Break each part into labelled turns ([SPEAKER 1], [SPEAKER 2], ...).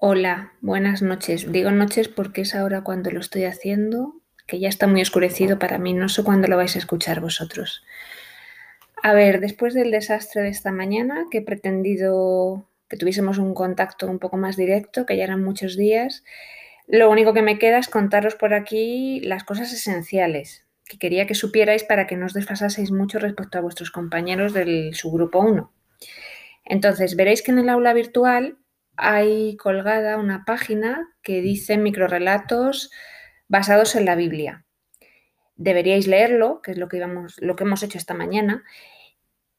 [SPEAKER 1] Hola, buenas noches. Digo noches porque es ahora cuando lo estoy haciendo, que ya está muy oscurecido para mí. No sé cuándo lo vais a escuchar vosotros. A ver, después del desastre de esta mañana, que he pretendido que tuviésemos un contacto un poco más directo, que ya eran muchos días, lo único que me queda es contaros por aquí las cosas esenciales que quería que supierais para que no os desfasaseis mucho respecto a vuestros compañeros del subgrupo 1. Entonces, veréis que en el aula virtual hay colgada una página que dice microrelatos basados en la Biblia. Deberíais leerlo, que es lo que, lo que hemos hecho esta mañana,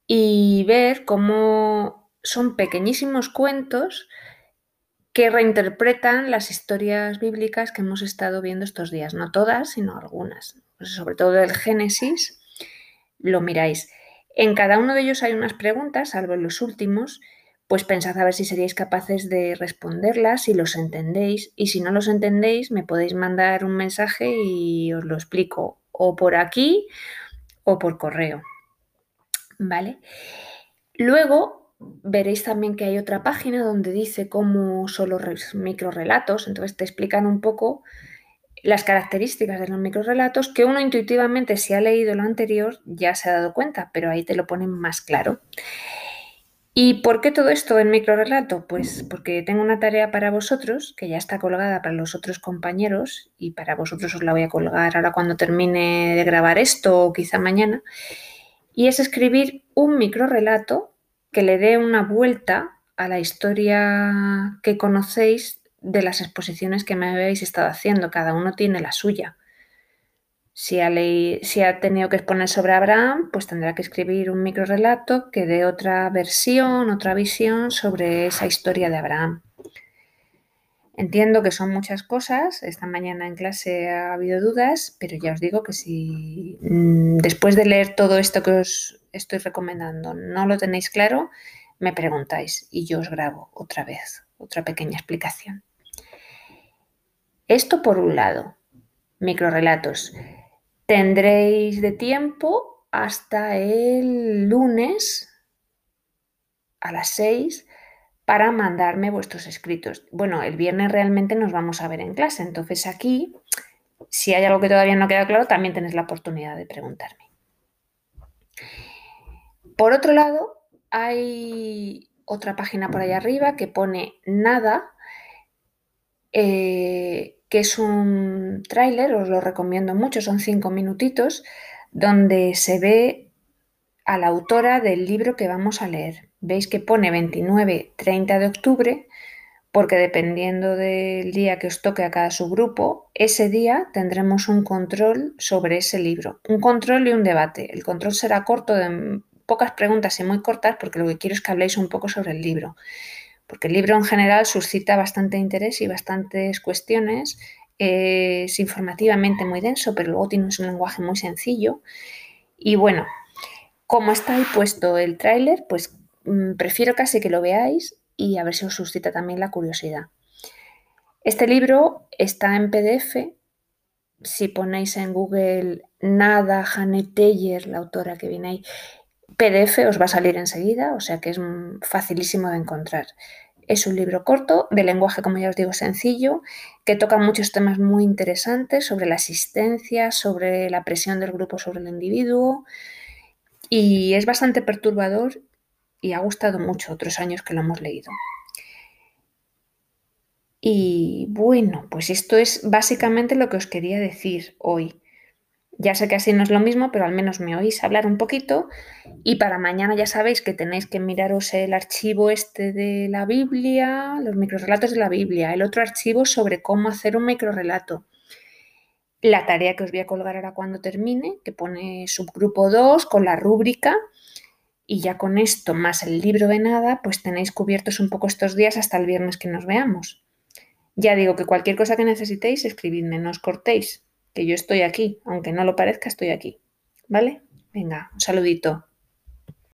[SPEAKER 1] y ver cómo son pequeñísimos cuentos que reinterpretan las historias bíblicas que hemos estado viendo estos días. No todas, sino algunas. Pues sobre todo el Génesis, lo miráis. En cada uno de ellos hay unas preguntas, salvo en los últimos, pues pensad a ver si seríais capaces de responderlas, si los entendéis, y si no los entendéis, me podéis mandar un mensaje y os lo explico, o por aquí o por correo. ¿Vale? Luego veréis también que hay otra página donde dice cómo son los microrelatos, entonces te explican un poco las características de los microrelatos que uno intuitivamente si ha leído lo anterior ya se ha dado cuenta, pero ahí te lo ponen más claro. ¿Y por qué todo esto en microrelato? Pues porque tengo una tarea para vosotros que ya está colgada para los otros compañeros y para vosotros os la voy a colgar ahora cuando termine de grabar esto o quizá mañana. Y es escribir un microrelato que le dé una vuelta a la historia que conocéis de las exposiciones que me habéis estado haciendo. Cada uno tiene la suya. Si ha, tenido que exponer sobre Abraham, pues tendrá que escribir un micro relato que dé otra versión, otra visión sobre esa historia de Abraham. Entiendo que son muchas cosas. Esta mañana en clase ha habido dudas, pero ya os digo que si mm, después de leer todo esto que os estoy recomendando no lo tenéis claro, me preguntáis y yo os grabo otra vez, otra pequeña explicación. Esto por un lado, microrelatos. Tendréis de tiempo hasta el lunes a las 6 para mandarme vuestros escritos. Bueno, el viernes realmente nos vamos a ver en clase, entonces aquí, si hay algo que todavía no queda claro, también tenéis la oportunidad de preguntarme. Por otro lado, hay otra página por ahí arriba que pone nada. Eh, que es un tráiler, os lo recomiendo mucho, son cinco minutitos, donde se ve a la autora del libro que vamos a leer. Veis que pone 29-30 de octubre, porque dependiendo del día que os toque a cada subgrupo, ese día tendremos un control sobre ese libro. Un control y un debate. El control será corto, de pocas preguntas y muy cortas, porque lo que quiero es que habléis un poco sobre el libro porque el libro en general suscita bastante interés y bastantes cuestiones. Es informativamente muy denso, pero luego tiene un lenguaje muy sencillo. Y bueno, como está ahí puesto el tráiler, pues mm, prefiero casi que lo veáis y a ver si os suscita también la curiosidad. Este libro está en PDF. Si ponéis en Google Nada, Janet Teller, la autora que viene ahí, PDF os va a salir enseguida, o sea que es facilísimo de encontrar. Es un libro corto, de lenguaje, como ya os digo, sencillo, que toca muchos temas muy interesantes sobre la asistencia, sobre la presión del grupo sobre el individuo, y es bastante perturbador y ha gustado mucho otros años que lo hemos leído. Y bueno, pues esto es básicamente lo que os quería decir hoy. Ya sé que así no es lo mismo, pero al menos me oís hablar un poquito. Y para mañana ya sabéis que tenéis que miraros el archivo este de la Biblia, los microrelatos de la Biblia, el otro archivo sobre cómo hacer un microrelato. La tarea que os voy a colgar ahora cuando termine, que pone subgrupo 2 con la rúbrica. Y ya con esto, más el libro de nada, pues tenéis cubiertos un poco estos días hasta el viernes que nos veamos. Ya digo que cualquier cosa que necesitéis, escribidme, no os cortéis que yo estoy aquí, aunque no lo parezca, estoy aquí. ¿Vale? Venga, un saludito.